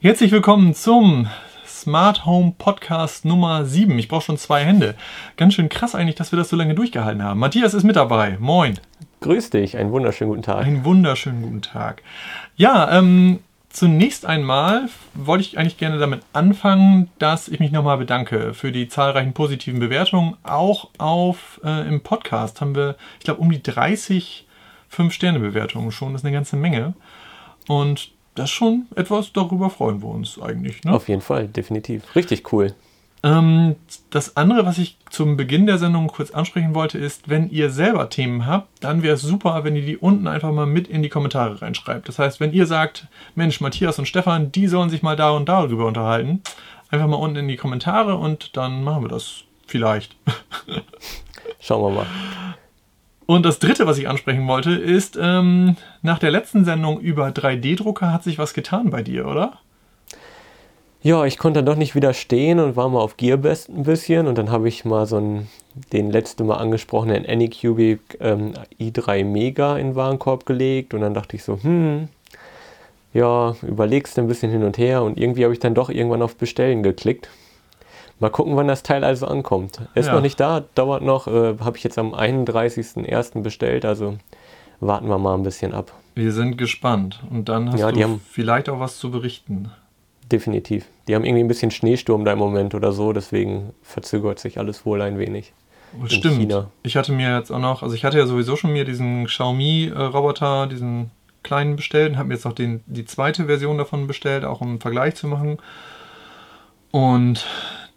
Herzlich willkommen zum Smart Home Podcast Nummer 7. Ich brauche schon zwei Hände. Ganz schön krass eigentlich, dass wir das so lange durchgehalten haben. Matthias ist mit dabei. Moin. Grüß dich, einen wunderschönen guten Tag. Einen wunderschönen guten Tag. Ja, ähm, zunächst einmal wollte ich eigentlich gerne damit anfangen, dass ich mich nochmal bedanke für die zahlreichen positiven Bewertungen. Auch auf äh, im Podcast haben wir, ich glaube, um die 30 5-Sterne-Bewertungen schon. Das ist eine ganze Menge. Und das ist schon etwas, darüber freuen wir uns eigentlich. Ne? Auf jeden Fall, definitiv. Richtig cool. Ähm, das andere, was ich zum Beginn der Sendung kurz ansprechen wollte, ist, wenn ihr selber Themen habt, dann wäre es super, wenn ihr die unten einfach mal mit in die Kommentare reinschreibt. Das heißt, wenn ihr sagt, Mensch, Matthias und Stefan, die sollen sich mal da und darüber unterhalten, einfach mal unten in die Kommentare und dann machen wir das vielleicht. Schauen wir mal. Und das dritte, was ich ansprechen wollte, ist, ähm, nach der letzten Sendung über 3D-Drucker hat sich was getan bei dir, oder? Ja, ich konnte doch nicht widerstehen und war mal auf Gearbest ein bisschen und dann habe ich mal so einen, den letzten Mal angesprochenen Anycubic ähm, i3 Mega in den Warenkorb gelegt und dann dachte ich so, hm, ja, überlegst ein bisschen hin und her und irgendwie habe ich dann doch irgendwann auf Bestellen geklickt Mal gucken, wann das Teil also ankommt. Ist ja. noch nicht da, dauert noch. Äh, Habe ich jetzt am 31.01. bestellt, also warten wir mal ein bisschen ab. Wir sind gespannt. Und dann hast ja, du haben, vielleicht auch was zu berichten. Definitiv. Die haben irgendwie ein bisschen Schneesturm da im Moment oder so, deswegen verzögert sich alles wohl ein wenig. Stimmt. China. Ich hatte mir jetzt auch noch, also ich hatte ja sowieso schon mir diesen Xiaomi-Roboter, diesen kleinen bestellt und habe mir jetzt auch den, die zweite Version davon bestellt, auch um einen Vergleich zu machen. Und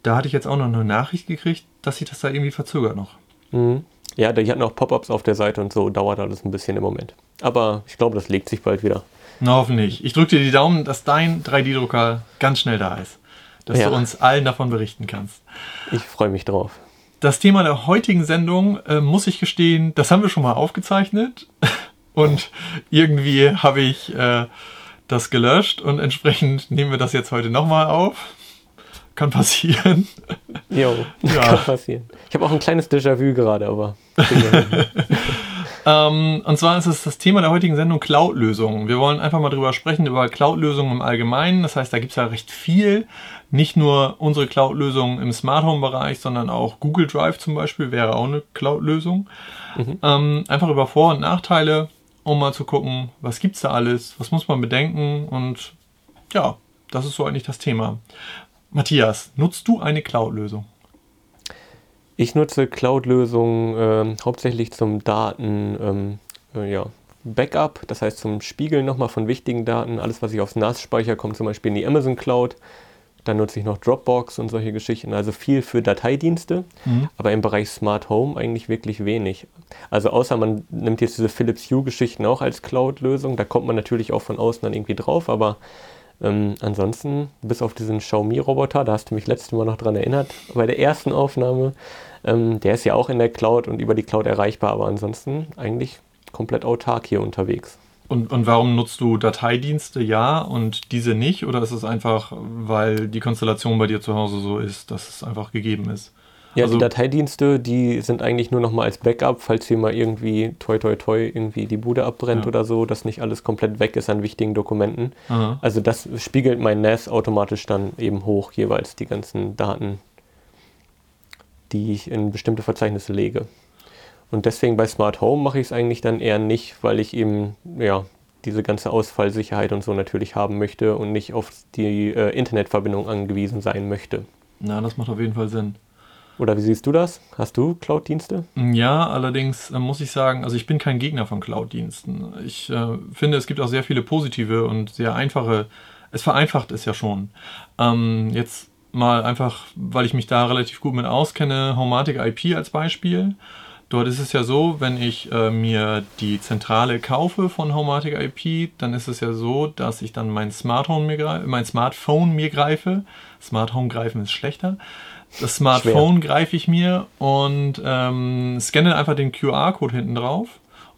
da hatte ich jetzt auch noch eine Nachricht gekriegt, dass sich das da irgendwie verzögert noch. Mhm. Ja, die hatten auch Pop-ups auf der Seite und so, dauert alles ein bisschen im Moment. Aber ich glaube, das legt sich bald wieder. Na, hoffentlich. Ich drücke dir die Daumen, dass dein 3D-Drucker ganz schnell da ist. Dass ja. du uns allen davon berichten kannst. Ich freue mich drauf. Das Thema der heutigen Sendung, äh, muss ich gestehen, das haben wir schon mal aufgezeichnet. Und irgendwie habe ich äh, das gelöscht und entsprechend nehmen wir das jetzt heute nochmal auf. Kann passieren. Jo, ja. kann passieren. Ich habe auch ein kleines Déjà-vu gerade, aber. ähm, und zwar ist es das Thema der heutigen Sendung Cloud-Lösungen. Wir wollen einfach mal drüber sprechen, über Cloud-Lösungen im Allgemeinen. Das heißt, da gibt es ja recht viel. Nicht nur unsere Cloud-Lösungen im Smart Home-Bereich, sondern auch Google Drive zum Beispiel wäre auch eine Cloud-Lösung. Mhm. Ähm, einfach über Vor- und Nachteile, um mal zu gucken, was gibt es da alles, was muss man bedenken und ja, das ist so eigentlich das Thema. Matthias, nutzt du eine Cloud-Lösung? Ich nutze Cloud-Lösungen äh, hauptsächlich zum Daten, ähm, äh, ja, Backup, das heißt zum Spiegeln nochmal von wichtigen Daten. Alles, was ich aufs NAS speichere, kommt zum Beispiel in die Amazon Cloud. Dann nutze ich noch Dropbox und solche Geschichten. Also viel für Dateidienste, mhm. aber im Bereich Smart Home eigentlich wirklich wenig. Also außer man nimmt jetzt diese Philips Hue-Geschichten auch als Cloud-Lösung. Da kommt man natürlich auch von außen dann irgendwie drauf, aber ähm, ansonsten, bis auf diesen Xiaomi-Roboter, da hast du mich letztes Mal noch dran erinnert, bei der ersten Aufnahme, ähm, der ist ja auch in der Cloud und über die Cloud erreichbar, aber ansonsten eigentlich komplett autark hier unterwegs. Und, und warum nutzt du Dateidienste ja und diese nicht? Oder ist es einfach, weil die Konstellation bei dir zu Hause so ist, dass es einfach gegeben ist? Ja, also, die Dateidienste, die sind eigentlich nur noch mal als Backup, falls hier mal irgendwie toi toi toi irgendwie die Bude abbrennt ja. oder so, dass nicht alles komplett weg ist an wichtigen Dokumenten. Aha. Also das spiegelt mein NAS automatisch dann eben hoch, jeweils die ganzen Daten, die ich in bestimmte Verzeichnisse lege. Und deswegen bei Smart Home mache ich es eigentlich dann eher nicht, weil ich eben ja diese ganze Ausfallsicherheit und so natürlich haben möchte und nicht auf die äh, Internetverbindung angewiesen sein möchte. Na, das macht auf jeden Fall Sinn. Oder wie siehst du das? Hast du Cloud-Dienste? Ja, allerdings äh, muss ich sagen, also ich bin kein Gegner von Cloud-Diensten. Ich äh, finde, es gibt auch sehr viele positive und sehr einfache. Es vereinfacht es ja schon. Ähm, jetzt mal einfach, weil ich mich da relativ gut mit auskenne, Homatic IP als Beispiel. Dort ist es ja so, wenn ich äh, mir die Zentrale kaufe von Homatic IP, dann ist es ja so, dass ich dann mein Smartphone mir, mein Smartphone mir greife. Smart Home greifen ist schlechter das Smartphone greife ich mir und ähm, scanne einfach den QR-Code hinten drauf.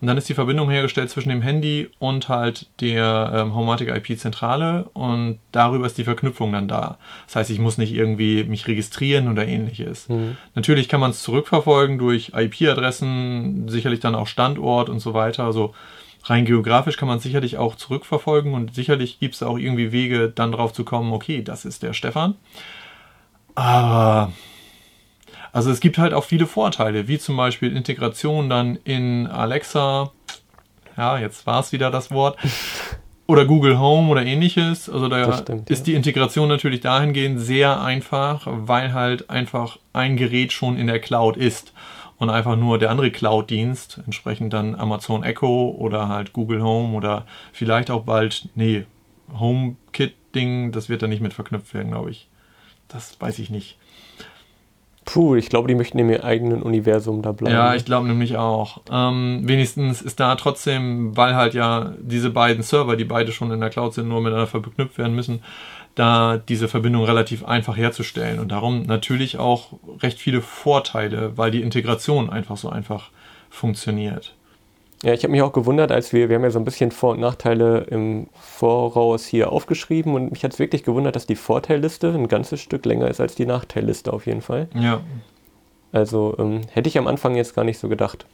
Und dann ist die Verbindung hergestellt zwischen dem Handy und halt der ähm, Homematic IP-Zentrale und darüber ist die Verknüpfung dann da. Das heißt, ich muss nicht irgendwie mich registrieren oder ähnliches. Mhm. Natürlich kann man es zurückverfolgen durch IP-Adressen, sicherlich dann auch Standort und so weiter. Also rein geografisch kann man sicherlich auch zurückverfolgen und sicherlich gibt es auch irgendwie Wege, dann drauf zu kommen, okay, das ist der Stefan. Aber also es gibt halt auch viele Vorteile, wie zum Beispiel Integration dann in Alexa. Ja, jetzt war es wieder das Wort. Oder Google Home oder ähnliches. Also da stimmt, ist ja. die Integration natürlich dahingehend sehr einfach, weil halt einfach ein Gerät schon in der Cloud ist und einfach nur der andere Cloud-Dienst, entsprechend dann Amazon Echo oder halt Google Home oder vielleicht auch bald, nee, HomeKit-Ding, das wird da nicht mit verknüpft werden, glaube ich. Das weiß ich nicht. Puh, ich glaube, die möchten in ihrem eigenen Universum da bleiben. Ja, ich glaube nämlich auch. Ähm, wenigstens ist da trotzdem, weil halt ja diese beiden Server, die beide schon in der Cloud sind, nur miteinander verknüpft werden müssen, da diese Verbindung relativ einfach herzustellen und darum natürlich auch recht viele Vorteile, weil die Integration einfach so einfach funktioniert. Ja, ich habe mich auch gewundert, als wir, wir haben ja so ein bisschen Vor- und Nachteile im Voraus hier aufgeschrieben und mich hat es wirklich gewundert, dass die Vorteilliste ein ganzes Stück länger ist als die Nachteilliste auf jeden Fall. Ja. Also ähm, hätte ich am Anfang jetzt gar nicht so gedacht.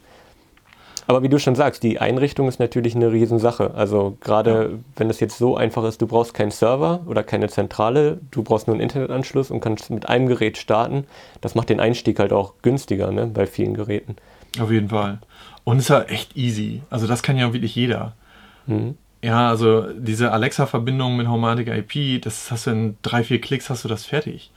Aber wie du schon sagst, die Einrichtung ist natürlich eine Riesensache. Also gerade ja. wenn es jetzt so einfach ist, du brauchst keinen Server oder keine Zentrale, du brauchst nur einen Internetanschluss und kannst mit einem Gerät starten. Das macht den Einstieg halt auch günstiger ne, bei vielen Geräten. Auf jeden Fall. Und es ist ja echt easy. Also das kann ja wirklich jeder. Mhm. Ja, also diese Alexa-Verbindung mit Homatic IP, das hast du in drei, vier Klicks hast du das fertig.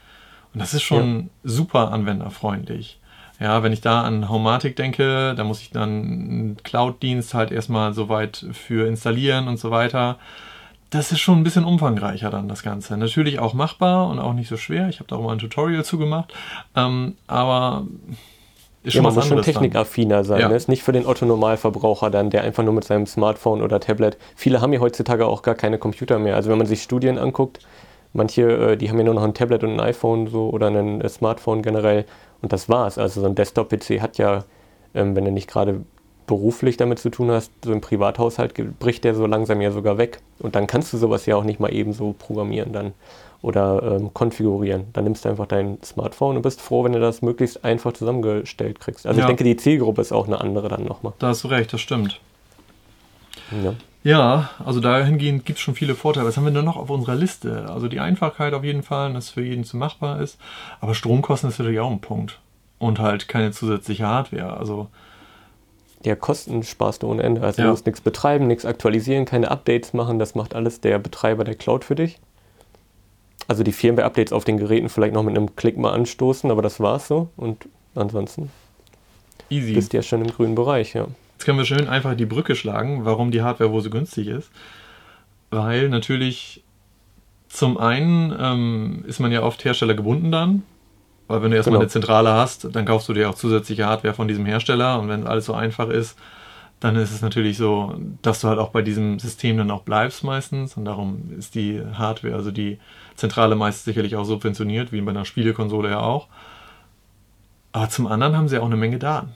Und das ist schon ja. super anwenderfreundlich. Ja, wenn ich da an Homematic denke, da muss ich dann einen Cloud-Dienst halt erstmal soweit für installieren und so weiter. Das ist schon ein bisschen umfangreicher dann das Ganze. Natürlich auch machbar und auch nicht so schwer. Ich habe da auch mal ein Tutorial zu gemacht. Ähm, aber ist ja, man muss schon technikaffiner sein. Ja. Ne? Ist nicht für den Otto-Normalverbraucher dann, der einfach nur mit seinem Smartphone oder Tablet. Viele haben ja heutzutage auch gar keine Computer mehr. Also wenn man sich Studien anguckt, manche, äh, die haben ja nur noch ein Tablet und ein iPhone so oder ein äh, Smartphone generell und das war's. Also so ein Desktop-PC hat ja, ähm, wenn du nicht gerade beruflich damit zu tun hast, so im Privathaushalt bricht der so langsam ja sogar weg. Und dann kannst du sowas ja auch nicht mal eben so programmieren dann oder ähm, konfigurieren. Dann nimmst du einfach dein Smartphone und bist froh, wenn du das möglichst einfach zusammengestellt kriegst. Also ja. ich denke, die Zielgruppe ist auch eine andere dann nochmal. Da hast du recht, das stimmt. Ja. Ja, also dahingehend gibt es schon viele Vorteile. Was haben wir denn noch auf unserer Liste? Also die Einfachheit auf jeden Fall, dass es für jeden zu machbar ist. Aber Stromkosten ist natürlich auch ein Punkt. Und halt keine zusätzliche Hardware. Also ja, Kosten sparst du ohne Ende. Also ja. du musst nichts betreiben, nichts aktualisieren, keine Updates machen. Das macht alles der Betreiber der Cloud für dich. Also die Firmware-Updates auf den Geräten vielleicht noch mit einem Klick mal anstoßen, aber das war's so. Und ansonsten Easy. bist du ja schon im grünen Bereich, ja. Jetzt können wir schön einfach die Brücke schlagen, warum die Hardware wohl so günstig ist. Weil natürlich zum einen ähm, ist man ja oft Hersteller gebunden dann. Weil wenn du erstmal genau. eine Zentrale hast, dann kaufst du dir auch zusätzliche Hardware von diesem Hersteller. Und wenn alles so einfach ist, dann ist es natürlich so, dass du halt auch bei diesem System dann auch bleibst meistens. Und darum ist die Hardware, also die Zentrale meist sicherlich auch subventioniert, wie bei einer Spielekonsole ja auch. Aber zum anderen haben sie auch eine Menge Daten.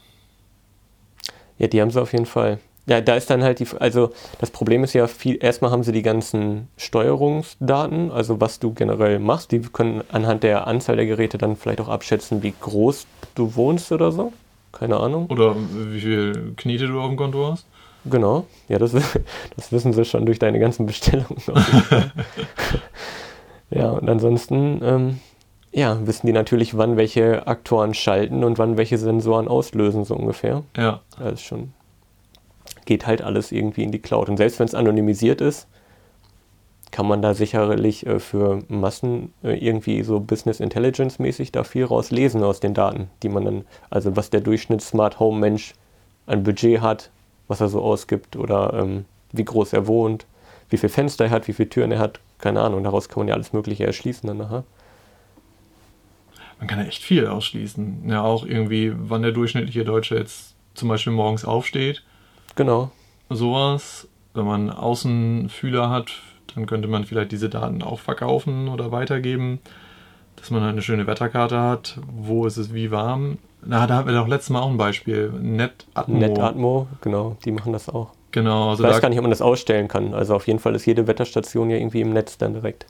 Ja, die haben sie auf jeden Fall. Ja, da ist dann halt die, also das Problem ist ja viel, erstmal haben sie die ganzen Steuerungsdaten, also was du generell machst, die können anhand der Anzahl der Geräte dann vielleicht auch abschätzen, wie groß du wohnst oder so. Keine Ahnung. Oder wie viel Knete du auf dem Konto hast. Genau, ja, das, das wissen sie schon durch deine ganzen Bestellungen. ja, und ansonsten, ähm, ja, wissen die natürlich, wann welche Aktoren schalten und wann welche Sensoren auslösen, so ungefähr. Ja. Das ist schon, geht halt alles irgendwie in die Cloud. Und selbst wenn es anonymisiert ist, kann man da sicherlich äh, für Massen äh, irgendwie so Business Intelligence mäßig da viel rauslesen aus den Daten, die man dann, also was der Durchschnitts Smart Home Mensch an Budget hat, was er so ausgibt oder ähm, wie groß er wohnt, wie viele Fenster er hat, wie viele Türen er hat, keine Ahnung. Daraus kann man ja alles Mögliche erschließen dann nachher man kann ja echt viel ausschließen. Ja, auch irgendwie, wann der durchschnittliche Deutsche jetzt zum Beispiel morgens aufsteht. Genau. Sowas. Wenn man Außenfühler hat, dann könnte man vielleicht diese Daten auch verkaufen oder weitergeben, dass man halt eine schöne Wetterkarte hat. Wo ist es wie warm? Na, da hatten wir doch letztes Mal auch ein Beispiel. NetAtmo. NetAtmo, genau, die machen das auch. Genau. Also ich weiß gar nicht, ob man das ausstellen kann. Also auf jeden Fall ist jede Wetterstation ja irgendwie im Netz dann direkt.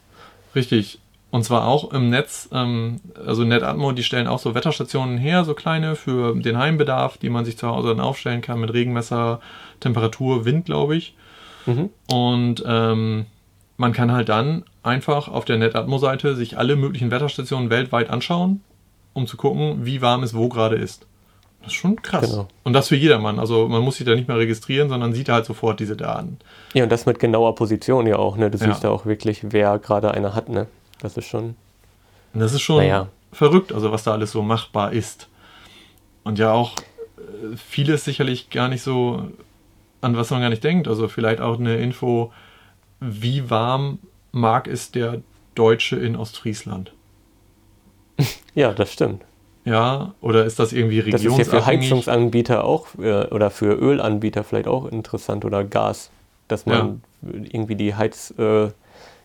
Richtig. Und zwar auch im Netz, ähm, also NetAtmo, die stellen auch so Wetterstationen her, so kleine für den Heimbedarf, die man sich zu Hause dann aufstellen kann mit Regenmesser, Temperatur, Wind, glaube ich. Mhm. Und ähm, man kann halt dann einfach auf der NetAtmo-Seite sich alle möglichen Wetterstationen weltweit anschauen, um zu gucken, wie warm es wo gerade ist. Das ist schon krass. Genau. Und das für jedermann. Also man muss sich da nicht mehr registrieren, sondern sieht halt sofort diese Daten. Ja, und das mit genauer Position ja auch. Ne? Du siehst ja auch wirklich, wer gerade eine hat. Ne? Das ist schon. Das ist schon naja. verrückt, also was da alles so machbar ist. Und ja auch äh, vieles sicherlich gar nicht so, an was man gar nicht denkt. Also vielleicht auch eine Info, wie warm mag es der Deutsche in Ostfriesland? Ja, das stimmt. Ja, oder ist das irgendwie regionsabhängig? Das ist ja für Heizungsanbieter auch äh, oder für Ölanbieter vielleicht auch interessant oder Gas, dass man ja. irgendwie die Heiz... Äh,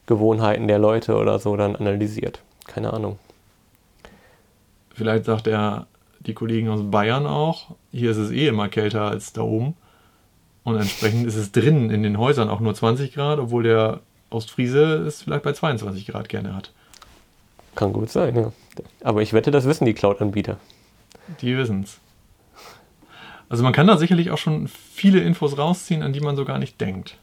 Gewohnheiten der Leute oder so dann analysiert. Keine Ahnung. Vielleicht sagt er die Kollegen aus Bayern auch, hier ist es eh immer kälter als da oben. Und entsprechend ist es drinnen in den Häusern auch nur 20 Grad, obwohl der Ostfriese es vielleicht bei 22 Grad gerne hat. Kann gut sein, ja. Aber ich wette, das wissen die Cloud-Anbieter. Die wissen es. Also man kann da sicherlich auch schon viele Infos rausziehen, an die man so gar nicht denkt.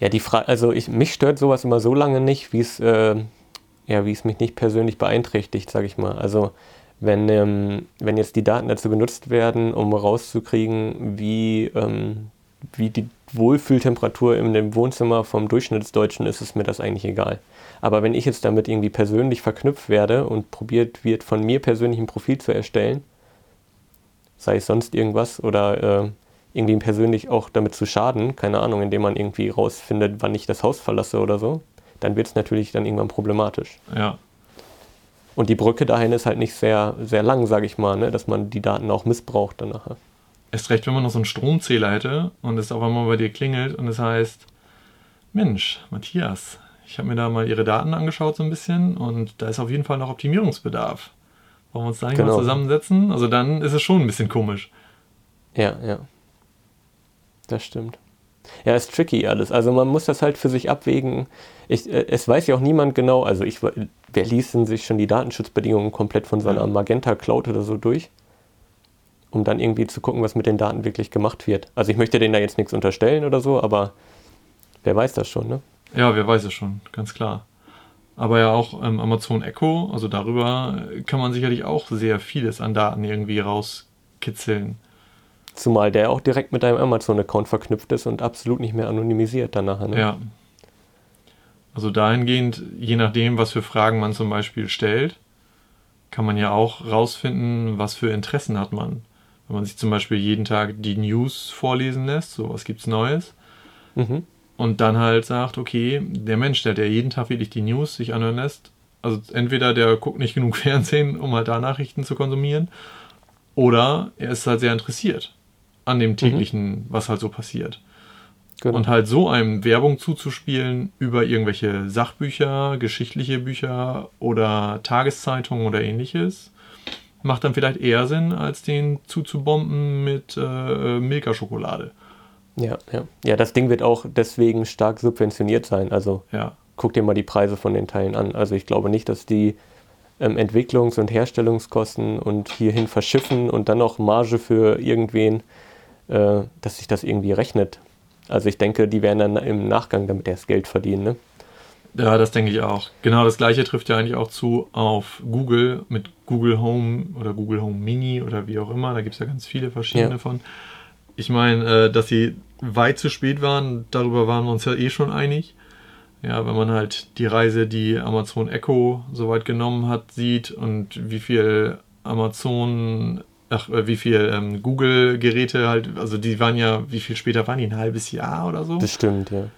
Ja, die Frage, also ich, mich stört sowas immer so lange nicht, wie es, äh, ja, es mich nicht persönlich beeinträchtigt, sage ich mal. Also wenn, ähm, wenn jetzt die Daten dazu genutzt werden, um rauszukriegen, wie, ähm, wie die Wohlfühltemperatur in dem Wohnzimmer vom Durchschnittsdeutschen ist, ist mir das eigentlich egal. Aber wenn ich jetzt damit irgendwie persönlich verknüpft werde und probiert wird, von mir persönlich ein Profil zu erstellen, sei es sonst irgendwas oder äh, irgendwie persönlich auch damit zu schaden, keine Ahnung, indem man irgendwie rausfindet, wann ich das Haus verlasse oder so, dann wird es natürlich dann irgendwann problematisch. Ja. Und die Brücke dahin ist halt nicht sehr, sehr lang, sage ich mal, ne? dass man die Daten auch missbraucht dann nachher. Erst recht, wenn man noch so einen Stromzähler hätte und es auf einmal bei dir klingelt und es heißt, Mensch, Matthias, ich habe mir da mal Ihre Daten angeschaut so ein bisschen und da ist auf jeden Fall noch Optimierungsbedarf. Wollen wir uns da nicht genau. mal zusammensetzen? Also dann ist es schon ein bisschen komisch. Ja, ja. Das stimmt. Ja, ist tricky alles. Also man muss das halt für sich abwägen. Ich, äh, es weiß ja auch niemand genau, also ich, wer liest denn sich schon die Datenschutzbedingungen komplett von seiner Magenta Cloud oder so durch? Um dann irgendwie zu gucken, was mit den Daten wirklich gemacht wird. Also ich möchte denen da jetzt nichts unterstellen oder so, aber wer weiß das schon, ne? Ja, wer weiß es schon, ganz klar. Aber ja auch ähm, Amazon Echo, also darüber kann man sicherlich auch sehr vieles an Daten irgendwie rauskitzeln. Zumal der auch direkt mit deinem Amazon-Account verknüpft ist und absolut nicht mehr anonymisiert danach. Ne? Ja. Also dahingehend, je nachdem, was für Fragen man zum Beispiel stellt, kann man ja auch rausfinden, was für Interessen hat man. Wenn man sich zum Beispiel jeden Tag die News vorlesen lässt, so was gibt's Neues, mhm. und dann halt sagt, okay, der Mensch, der, der jeden Tag wirklich die News sich anhören lässt, also entweder der guckt nicht genug Fernsehen, um halt da Nachrichten zu konsumieren, oder er ist halt sehr interessiert an dem täglichen, mhm. was halt so passiert. Genau. Und halt so einem Werbung zuzuspielen über irgendwelche Sachbücher, geschichtliche Bücher oder Tageszeitungen oder ähnliches, macht dann vielleicht eher Sinn, als den zuzubomben mit äh, Milka-Schokolade. Ja, ja. Ja, das Ding wird auch deswegen stark subventioniert sein. Also ja. guck dir mal die Preise von den Teilen an. Also ich glaube nicht, dass die ähm, Entwicklungs- und Herstellungskosten und hierhin verschiffen und dann noch Marge für irgendwen äh, dass sich das irgendwie rechnet. Also ich denke, die werden dann im Nachgang damit erst Geld verdienen. Ne? Ja, das denke ich auch. Genau das gleiche trifft ja eigentlich auch zu auf Google mit Google Home oder Google Home Mini oder wie auch immer. Da gibt es ja ganz viele verschiedene ja. von. Ich meine, äh, dass sie weit zu spät waren, darüber waren wir uns ja eh schon einig. Ja, wenn man halt die Reise, die Amazon Echo so weit genommen hat, sieht und wie viel Amazon ach, äh, wie viel ähm, Google-Geräte halt, also die waren ja, wie viel später waren die? Ein halbes Jahr oder so? Das stimmt, ja.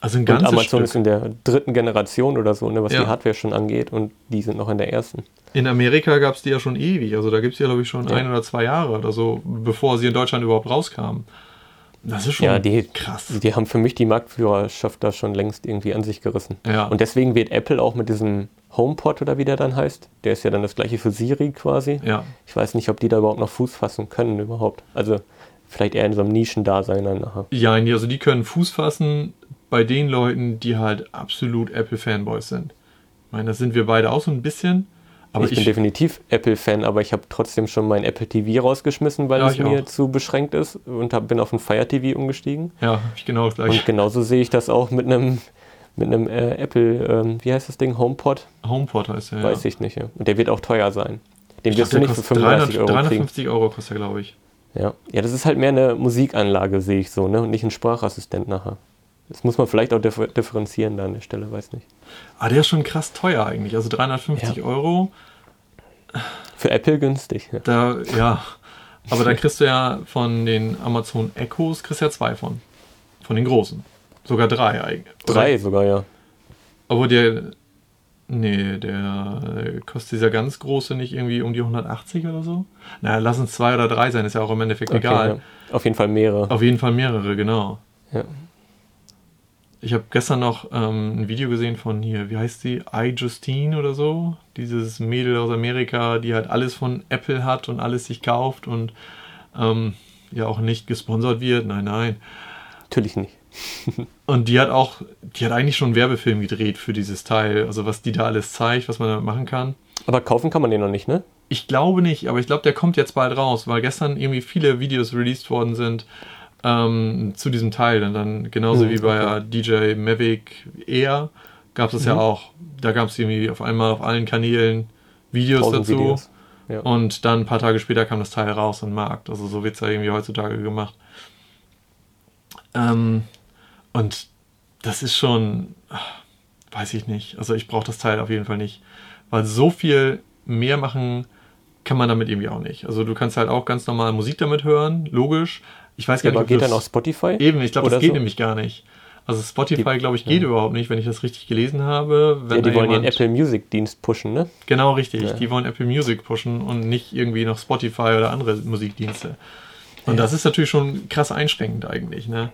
Also ein ganzes und Amazon Stück. ist in der dritten Generation oder so, ne, was ja. die Hardware schon angeht und die sind noch in der ersten. In Amerika gab es die ja schon ewig, also da gibt es ja glaube ich schon ja. ein oder zwei Jahre oder so, bevor sie in Deutschland überhaupt rauskamen. Das ist schon ja, die, krass. Die haben für mich die Marktführerschaft da schon längst irgendwie an sich gerissen. Ja. Und deswegen wird Apple auch mit diesem HomePod oder wie der dann heißt. Der ist ja dann das gleiche für Siri quasi. Ja. Ich weiß nicht, ob die da überhaupt noch Fuß fassen können überhaupt. Also vielleicht eher in so einem Nischendasein dann nachher. Ja, also die können Fuß fassen bei den Leuten, die halt absolut Apple-Fanboys sind. Ich meine, das sind wir beide auch so ein bisschen. Aber ich, ich bin definitiv Apple-Fan, aber ich habe trotzdem schon mein Apple TV rausgeschmissen, weil ja, es mir auch. zu beschränkt ist und hab, bin auf ein Fire TV umgestiegen. Ja, ich genau das gleiche. Und genauso sehe ich das auch mit einem mit einem äh, Apple, ähm, wie heißt das Ding, HomePod? HomePod heißt er, ja. Weiß ich nicht, ja. Und der wird auch teuer sein. Den wirst du nicht für 35 300, Euro 350 kriegen. Euro kostet er, glaube ich. Ja. ja, das ist halt mehr eine Musikanlage, sehe ich so, ne? Und nicht ein Sprachassistent nachher. Das muss man vielleicht auch differ differenzieren da an der Stelle, weiß nicht. Ah, der ist schon krass teuer eigentlich. Also 350 ja. Euro. Für Apple günstig. Ja. Da, ja. Aber da kriegst du ja von den Amazon Echos kriegst ja zwei von. Von den großen. Sogar drei eigentlich. Drei sogar, ja. Aber der. Nee, der kostet dieser ganz große nicht irgendwie um die 180 oder so? Naja, lass uns zwei oder drei sein, ist ja auch im Endeffekt okay, egal. Ja. Auf jeden Fall mehrere. Auf jeden Fall mehrere, genau. Ja. Ich habe gestern noch ähm, ein Video gesehen von hier, wie heißt die? iJustine oder so. Dieses Mädel aus Amerika, die halt alles von Apple hat und alles sich kauft und ähm, ja auch nicht gesponsert wird. Nein, nein. Natürlich nicht. und die hat auch, die hat eigentlich schon einen Werbefilm gedreht für dieses Teil. Also was die da alles zeigt, was man damit machen kann. Aber kaufen kann man den noch nicht, ne? Ich glaube nicht, aber ich glaube, der kommt jetzt bald raus, weil gestern irgendwie viele Videos released worden sind ähm, zu diesem Teil. Und dann genauso mhm, wie bei okay. DJ Mavic Air gab es mhm. ja auch. Da gab es irgendwie auf einmal auf allen Kanälen Videos dazu. Videos. Ja. Und dann ein paar Tage später kam das Teil raus im Markt. Also so wird es ja irgendwie heutzutage gemacht. Ähm, und das ist schon, weiß ich nicht. Also ich brauche das Teil auf jeden Fall nicht. Weil so viel mehr machen kann man damit irgendwie auch nicht. Also du kannst halt auch ganz normal Musik damit hören, logisch. Ich weiß gar ja, nicht, aber geht dann auf Spotify? Eben, ich glaube, das geht so? nämlich gar nicht. Also Spotify, glaube ich, geht ja. überhaupt nicht, wenn ich das richtig gelesen habe. ja, die wollen ihren Apple Music Dienst pushen, ne? Genau, richtig. Ja. Die wollen Apple Music pushen und nicht irgendwie noch Spotify oder andere Musikdienste. Und das ist natürlich schon krass einschränkend eigentlich, ne?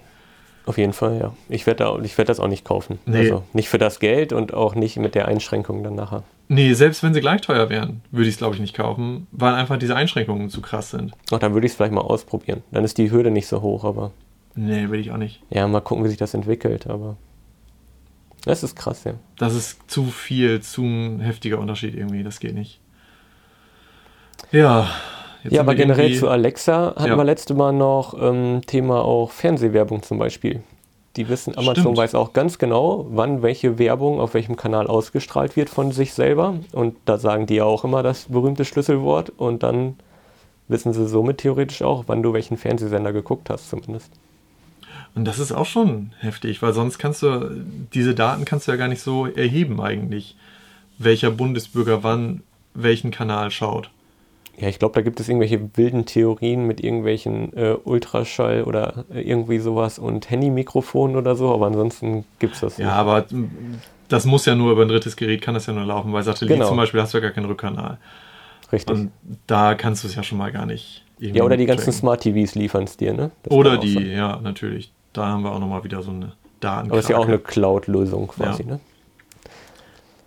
Auf jeden Fall, ja. Ich werde da, werd das auch nicht kaufen. Nee. Also nicht für das Geld und auch nicht mit der Einschränkung dann nachher. Nee, selbst wenn sie gleich teuer wären, würde ich es, glaube ich, nicht kaufen, weil einfach diese Einschränkungen zu krass sind. Ach, dann würde ich es vielleicht mal ausprobieren. Dann ist die Hürde nicht so hoch, aber. Nee, will ich auch nicht. Ja, mal gucken, wie sich das entwickelt, aber. Das ist krass, ja. Das ist zu viel, zu ein heftiger Unterschied irgendwie, das geht nicht. Ja, ja, aber generell zu Alexa hatten ja. wir letzte Mal noch ähm, Thema auch Fernsehwerbung zum Beispiel. Die wissen, Amazon Stimmt. weiß auch ganz genau, wann welche Werbung auf welchem Kanal ausgestrahlt wird von sich selber. Und da sagen die ja auch immer das berühmte Schlüsselwort. Und dann wissen sie somit theoretisch auch, wann du welchen Fernsehsender geguckt hast, zumindest. Und das ist auch schon heftig, weil sonst kannst du, diese Daten kannst du ja gar nicht so erheben eigentlich, welcher Bundesbürger wann welchen Kanal schaut. Ja, ich glaube, da gibt es irgendwelche wilden Theorien mit irgendwelchen äh, Ultraschall oder äh, irgendwie sowas und Handy-Mikrofonen oder so, aber ansonsten gibt es das nicht. Ja, aber das muss ja nur über ein drittes Gerät, kann das ja nur laufen, weil Satellit genau. zum Beispiel hast du ja gar keinen Rückkanal. Richtig. Und da kannst du es ja schon mal gar nicht. Ja, oder die ganzen Smart TVs liefern es dir, ne? Das oder die, sein. ja, natürlich. Da haben wir auch nochmal wieder so eine Daten. Aber es ist ja auch eine Cloud-Lösung quasi, ja. ne?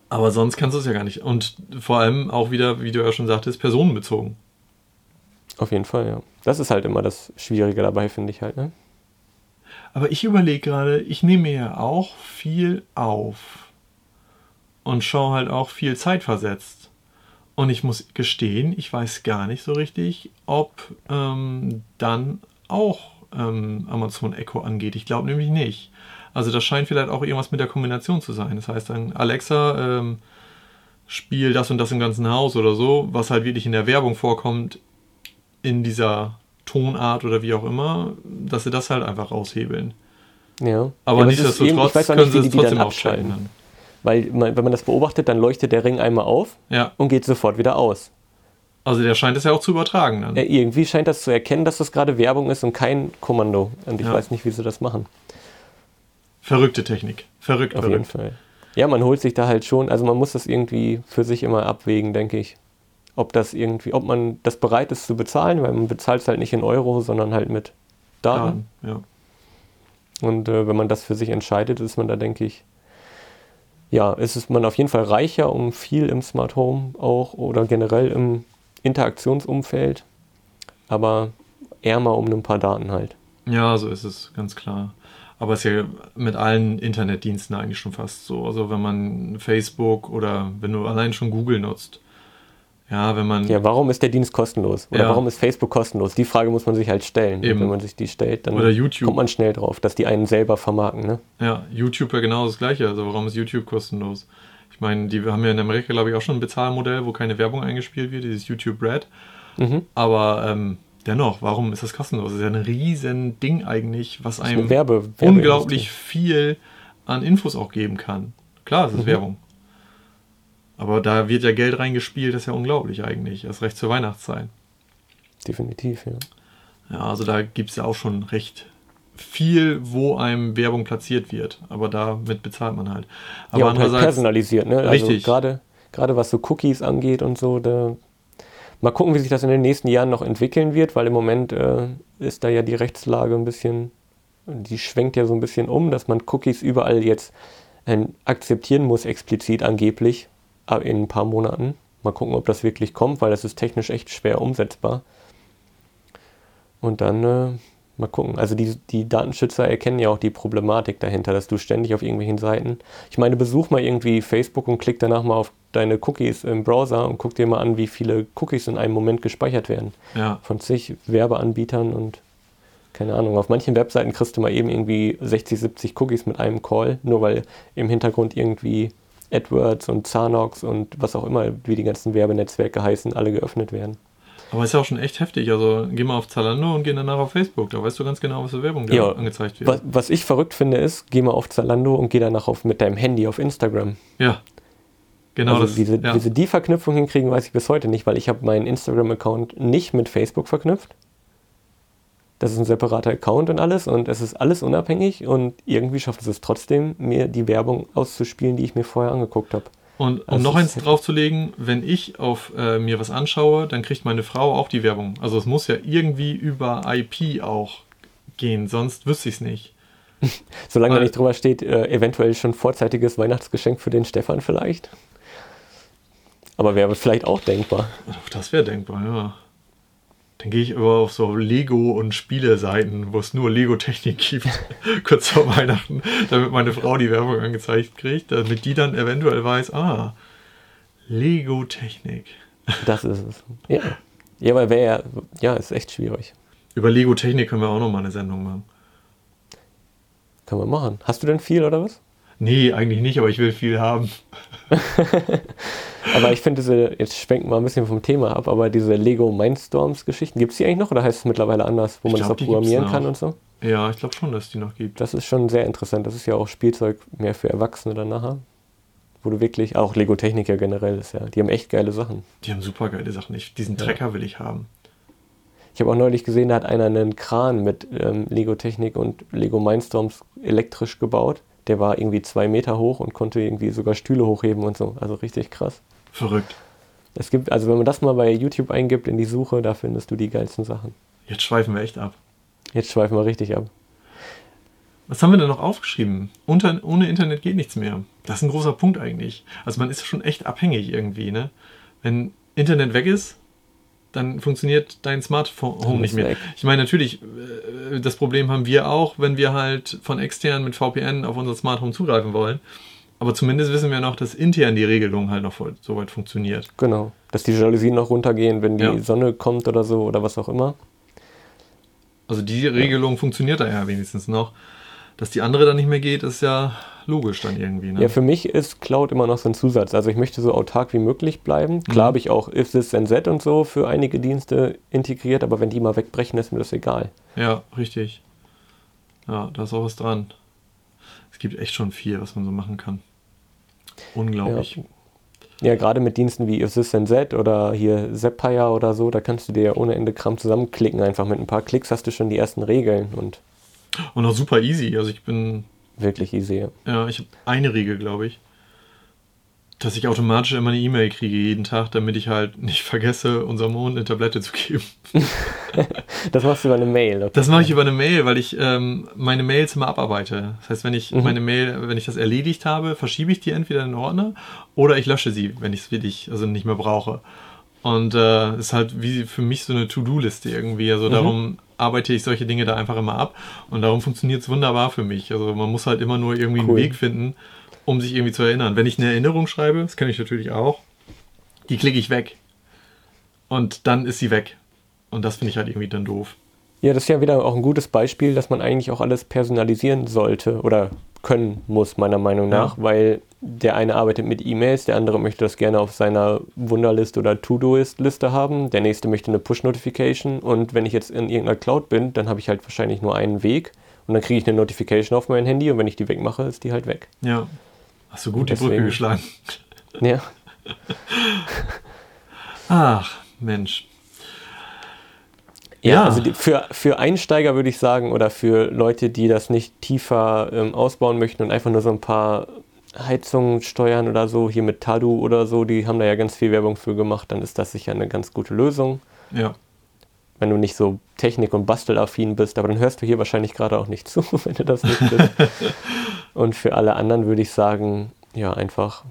Aber sonst kannst du es ja gar nicht. Und vor allem auch wieder, wie du ja schon sagtest, personenbezogen. Auf jeden Fall, ja. Das ist halt immer das Schwierige dabei, finde ich halt, ne? Aber ich überlege gerade, ich nehme mir ja auch viel auf. Und schaue halt auch viel zeitversetzt. Und ich muss gestehen, ich weiß gar nicht so richtig, ob ähm, dann auch ähm, Amazon Echo angeht. Ich glaube nämlich nicht. Also das scheint vielleicht auch irgendwas mit der Kombination zu sein. Das heißt dann, Alexa, ähm, spiel das und das im ganzen Haus oder so, was halt wirklich in der Werbung vorkommt, in dieser Tonart oder wie auch immer, dass sie das halt einfach raushebeln. Ja. Aber ja, nichtsdestotrotz können sie es trotzdem abschalten. Weil, wenn man das beobachtet, dann leuchtet der Ring einmal auf ja. und geht sofort wieder aus. Also der scheint es ja auch zu übertragen dann. Ja, irgendwie scheint das zu erkennen, dass das gerade Werbung ist und kein Kommando. Und ich weiß nicht, wie sie das machen. Verrückte Technik. Verrückt, Auf verrückt. jeden Fall. Ja, man holt sich da halt schon, also man muss das irgendwie für sich immer abwägen, denke ich. Ob das irgendwie, ob man das bereit ist zu bezahlen, weil man bezahlt es halt nicht in Euro, sondern halt mit Daten. Ja, ja. Und äh, wenn man das für sich entscheidet, ist man da, denke ich, ja, ist es man auf jeden Fall reicher um viel im Smart Home auch oder generell im Interaktionsumfeld, aber ärmer um ein paar Daten halt. Ja, so ist es, ganz klar. Aber es ist ja mit allen Internetdiensten eigentlich schon fast so. Also wenn man Facebook oder wenn du allein schon Google nutzt. Ja, wenn man. Ja, warum ist der Dienst kostenlos? Oder Ja. warum ist Facebook kostenlos? Die Frage muss man sich halt stellen. Eben. Und wenn man sich die stellt, dann Oder YouTube. kommt man schnell drauf, dass die einen selber vermarkten. Ne? Ja, YouTube ja genau das gleiche. Also warum ist YouTube kostenlos? Ich meine, die haben ja in Amerika, glaube ich, auch schon ein Bezahlmodell, wo keine Werbung eingespielt wird, dieses YouTube Red. Mhm. Aber ähm, dennoch, warum ist das kostenlos? Das ist ja ein riesen Ding eigentlich, was Das einem Werbe, Werbeindustrie. unglaublich viel an Infos auch geben kann. Klar, es ist Mhm. Werbung. Aber da wird ja Geld reingespielt, das ist ja unglaublich eigentlich. Erst recht zur Weihnachtszeit. Definitiv, ja. Ja, also da gibt es ja auch schon recht viel, wo einem Werbung platziert wird. Aber damit bezahlt man halt. Aber ja, und halt personalisiert, ne? Richtig. Also gerade, gerade was so Cookies angeht und so, da mal gucken, wie sich das in den nächsten Jahren noch entwickeln wird, weil im Moment äh, ist da ja die Rechtslage ein bisschen, die schwenkt ja so ein bisschen um, dass man Cookies überall jetzt äh, akzeptieren muss, explizit angeblich, in ein paar Monaten. Mal gucken, ob das wirklich kommt, weil das ist technisch echt schwer umsetzbar. Und dann äh, mal gucken. Also die, die Datenschützer erkennen ja auch die Problematik dahinter, dass du ständig auf irgendwelchen Seiten. Ich meine, besuch mal irgendwie Facebook und klick danach mal auf deine Cookies im Browser und guck dir mal an, wie viele Cookies in einem Moment gespeichert werden. ja, Von zig Werbeanbietern und keine Ahnung. Auf manchen Webseiten kriegst du mal eben irgendwie 60, 70 Cookies mit einem Call, nur weil im Hintergrund irgendwie AdWords und Zanox und was auch immer, wie die ganzen Werbenetzwerke heißen, alle geöffnet werden. aber ist ja auch schon echt heftig. Also geh mal auf Zalando und geh danach auf Facebook. Da weißt du ganz genau, was für Werbung da Ja. angezeigt wird. Was, was ich verrückt finde, ist, geh mal auf Zalando und geh danach auf mit deinem Handy auf Instagram. Ja, genau also das. diese, ja. diese die Verknüpfung hinkriegen, weiß ich bis heute nicht, weil ich habe meinen Instagram-Account nicht mit Facebook verknüpft. Das ist ein separater Account und alles und es ist alles unabhängig und irgendwie schafft es es trotzdem, mir die Werbung auszuspielen, die ich mir vorher angeguckt habe. Und um Also noch eins ist- draufzulegen, wenn ich auf äh, mir was anschaue, dann kriegt meine Frau auch die Werbung. Also es muss ja irgendwie über IP auch gehen, sonst wüsste ich es nicht. Solange da Weil- nicht drüber steht, äh, eventuell schon vorzeitiges Weihnachtsgeschenk für den Stefan vielleicht. Aber wäre vielleicht auch denkbar. Das wäre denkbar, ja. Dann gehe ich über auf so Lego- und Spieleseiten, wo es nur Lego-Technik gibt, kurz vor Weihnachten, damit meine Frau die Werbung angezeigt kriegt, damit die dann eventuell weiß, ah, Lego-Technik. Das ist es. Ja. Ja, aber wäre ja, ja, ist echt schwierig. Über Lego-Technik können wir auch nochmal eine Sendung machen. Kann man machen. Hast du denn viel oder was? Nee, eigentlich nicht, aber ich will viel haben. Aber ich finde diese, jetzt schwenken wir ein bisschen vom Thema ab, aber diese Lego Mindstorms-Geschichten, gibt es die eigentlich noch oder heißt es mittlerweile anders, wo man das glaub, auch die gibt's programmieren kann und so? Ja, ich glaube schon, dass es die noch gibt. Das ist schon sehr interessant. Das ist ja auch Spielzeug mehr für Erwachsene dann nachher. Wo du wirklich, auch Lego Technik ja generell ist ja, die haben echt geile Sachen. Die haben super geile Sachen. Ich, diesen Ja. Trecker will ich haben. Ich habe auch neulich gesehen, da hat einer einen Kran mit ähm, Lego Technik und Lego Mindstorms elektrisch gebaut. Der war irgendwie zwei Meter hoch und konnte irgendwie sogar Stühle hochheben und so. Also richtig krass. Verrückt. Es gibt, also wenn man das mal bei YouTube eingibt in die Suche, da findest du die geilsten Sachen. Jetzt schweifen wir echt ab. Jetzt schweifen wir richtig ab. Was haben wir denn noch aufgeschrieben? Unter, ohne Internet geht nichts mehr. Das ist ein großer Punkt eigentlich. Also man ist schon echt abhängig irgendwie, ne? Wenn Internet weg ist, dann funktioniert dein Smartphone nicht mehr. weg. Ich meine, natürlich, äh, das Problem haben wir auch, wenn wir halt von extern mit VPN auf unser Smart Home zugreifen wollen. Aber zumindest wissen wir noch, dass intern die Regelung halt noch voll, soweit funktioniert. Genau. Dass die Jalousien noch runtergehen, wenn die Ja. Sonne kommt oder so oder was auch immer. Also die Regelung funktioniert da ja wenigstens noch. Dass die andere dann nicht mehr geht, ist ja logisch dann irgendwie. Ne? Ja, für mich ist Cloud immer noch so ein Zusatz. Also ich möchte so autark wie möglich bleiben. Klar Mhm. habe ich auch If This Then That und so für einige Dienste integriert, aber wenn die mal wegbrechen, ist mir das egal. Ja, richtig. Ja, da ist auch was dran. Es gibt echt schon viel, was man so machen kann. Unglaublich. Ja, gerade mit Diensten wie That oder hier Zapier oder so, da kannst du dir ja ohne Ende Kram zusammenklicken. Einfach mit ein paar Klicks hast du schon die ersten Regeln und Und auch super easy. Also ich bin, wirklich easy. ja. ja, ich habe eine Regel, glaube ich. Dass ich automatisch immer eine E-Mail kriege jeden Tag, damit ich halt nicht vergesse, unserem Hund eine Tablette zu geben. Das machst du über eine Mail. Okay. Das mache ich über eine Mail, weil ich ähm, meine Mails immer abarbeite. Das heißt, wenn ich Mhm. meine Mail, wenn ich das erledigt habe, verschiebe ich die entweder in den Ordner oder ich lösche sie, wenn ich es wirklich also nicht mehr brauche. Und äh, ist halt wie für mich so eine To-Do-Liste irgendwie. Also Mhm. darum arbeite ich solche Dinge da einfach immer ab. Und darum funktioniert es wunderbar für mich. Also man muss halt immer nur irgendwie cool. einen Weg finden, um sich irgendwie zu erinnern. Wenn ich eine Erinnerung schreibe, das kenne ich natürlich auch, die klicke ich weg. Und dann ist sie weg. Und das finde ich halt irgendwie dann doof. Ja, das ist ja wieder auch ein gutes Beispiel, dass man eigentlich auch alles personalisieren sollte oder können muss, meiner Meinung nach, ja. weil der eine arbeitet mit E-Mails, der andere möchte das gerne auf seiner Wunderliste oder To-Do-Liste haben, der nächste möchte eine Push-Notification und wenn ich jetzt in irgendeiner Cloud bin, dann habe ich halt wahrscheinlich nur einen Weg und dann kriege ich eine Notification auf mein Handy und wenn ich die wegmache, ist die halt weg. Ja. Hast du gut die Brücke geschlagen. Ja. Ach, Mensch. Ja, ja. also die, für, für Einsteiger würde ich sagen oder für Leute, die das nicht tiefer ähm, ausbauen möchten und einfach nur so ein paar Heizungen steuern oder so, hier mit Tadu oder so, die haben da ja ganz viel Werbung für gemacht, dann ist das sicher eine ganz gute Lösung. Ja. Wenn du nicht so technik- und bastelaffin bist, aber dann hörst du hier wahrscheinlich gerade auch nicht zu, wenn du das nicht bist. und für alle anderen würde ich sagen, ja, einfach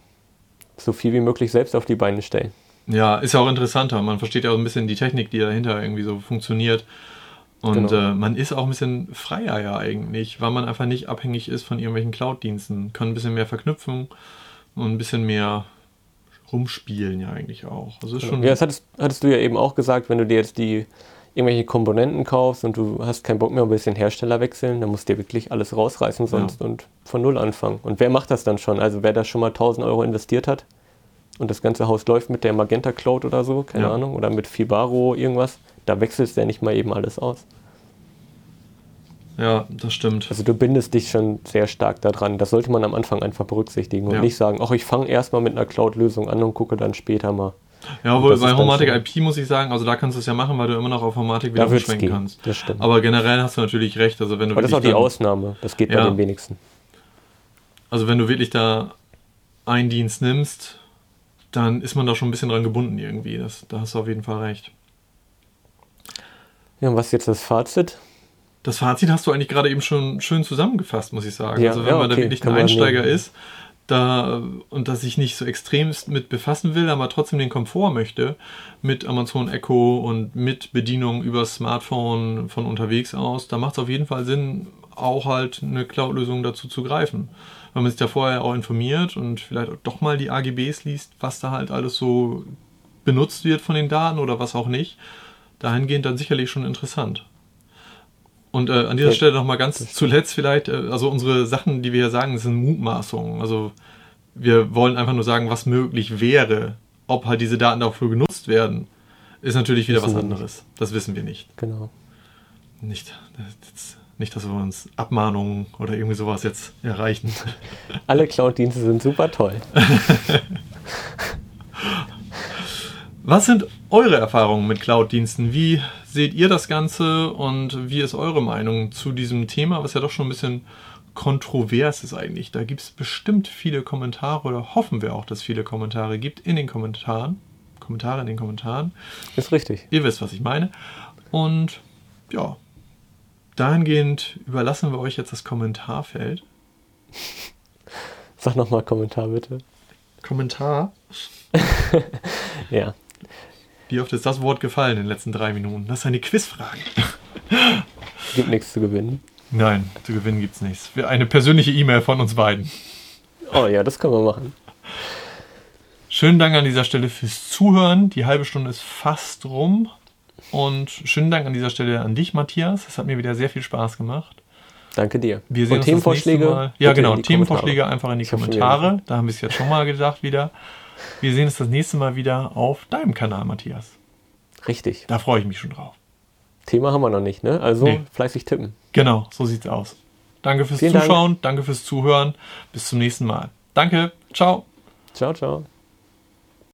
so viel wie möglich selbst auf die Beine stellen. Ja, ist ja auch interessanter. Man versteht ja auch ein bisschen die Technik, die dahinter irgendwie so funktioniert. Und genau. äh, man ist auch ein bisschen freier ja eigentlich, weil man einfach nicht abhängig ist von irgendwelchen Cloud-Diensten. Kann ein bisschen mehr verknüpfen und ein bisschen mehr rumspielen ja eigentlich auch. Also ist genau. schon ja, das hattest, hattest du ja eben auch gesagt, wenn du dir jetzt die irgendwelche Komponenten kaufst und du hast keinen Bock mehr, ein bisschen Hersteller wechseln, dann musst du dir wirklich alles rausreißen sonst ja. und von Null anfangen. Und wer macht das dann schon? Also wer da schon mal 1000 Euro investiert hat, und das ganze Haus läuft mit der Magenta Cloud oder so, keine ja. Ahnung, oder mit Fibaro irgendwas, da wechselst du ja nicht mal eben alles aus. Ja, das stimmt. Also du bindest dich schon sehr stark daran. Das sollte man am Anfang einfach berücksichtigen und ja. nicht sagen, ach, ich fange erstmal mit einer Cloud-Lösung an und gucke dann später mal. Ja, obwohl bei Homatic IP muss ich sagen, also da kannst du es ja machen, weil du immer noch auf Homatic wieder umschwenken kannst. Das stimmt. Aber generell hast du natürlich recht. Also wenn du Aber das ist auch die Ausnahme. Das geht ja. bei den wenigsten. Also wenn du wirklich da einen Dienst nimmst, dann ist man da schon ein bisschen dran gebunden irgendwie. Das, da hast du auf jeden Fall recht. Ja, und was ist jetzt das Fazit? Das Fazit hast du eigentlich gerade eben schon schön zusammengefasst, muss ich sagen. Ja, also wenn ja, man da wirklich ein Einsteiger ist da, und dass sich nicht so extremst mit befassen will, aber trotzdem den Komfort möchte, mit Amazon Echo und mit Bedienung über Smartphone von unterwegs aus, da macht es auf jeden Fall Sinn, auch halt eine Cloud-Lösung dazu zu greifen wenn man sich da vorher auch informiert und vielleicht doch mal die AGBs liest, was da halt alles so benutzt wird von den Daten oder was auch nicht, dahingehend dann sicherlich schon interessant. Und äh, an dieser ja. Stelle nochmal ganz zuletzt vielleicht, äh, also unsere Sachen, die wir hier sagen, sind Mutmaßungen. Also wir wollen einfach nur sagen, was möglich wäre. Ob halt diese Daten dafür genutzt werden, ist natürlich wieder wissen was anderes. Das wissen wir nicht. Genau. Nicht. Das, nicht, dass wir uns Abmahnungen oder irgendwie sowas jetzt erreichen. Alle Cloud-Dienste sind super toll. Was sind eure Erfahrungen mit Cloud-Diensten? Wie seht ihr das Ganze und wie ist eure Meinung zu diesem Thema, was ja doch schon ein bisschen kontrovers ist eigentlich? Da gibt es bestimmt viele Kommentare oder hoffen wir auch, dass es viele Kommentare gibt in den Kommentaren. Kommentare in den Kommentaren. Ist richtig. Ihr wisst, was ich meine. Und ja, dahingehend überlassen wir euch jetzt das Kommentarfeld. Sag nochmal Kommentar bitte. Kommentar? ja. Wie oft ist das Wort gefallen in den letzten drei Minuten? Das ist eine Quizfrage. Gibt nichts zu gewinnen. Nein, zu gewinnen gibt es nichts. Eine persönliche E-Mail von uns beiden. Oh ja, das können wir machen. Schönen Dank an dieser Stelle fürs Zuhören. Die halbe Stunde ist fast rum. Und schönen Dank an dieser Stelle an dich, Matthias. Es hat mir wieder sehr viel Spaß gemacht. Danke dir. Wir sehen Und Themenvorschläge? Ja, genau. Themenvorschläge Kommentare. einfach in die Kommentare. Da haben wir es jetzt schon mal gedacht wieder. Wir sehen uns das nächste Mal wieder auf deinem Kanal, Matthias. Richtig. Da freue ich mich schon drauf. Thema haben wir noch nicht, ne? Also nee. fleißig tippen. Genau, so sieht's aus. Danke fürs Vielen Zuschauen, Dank. danke fürs Zuhören. Bis zum nächsten Mal. Danke, ciao. Ciao, ciao.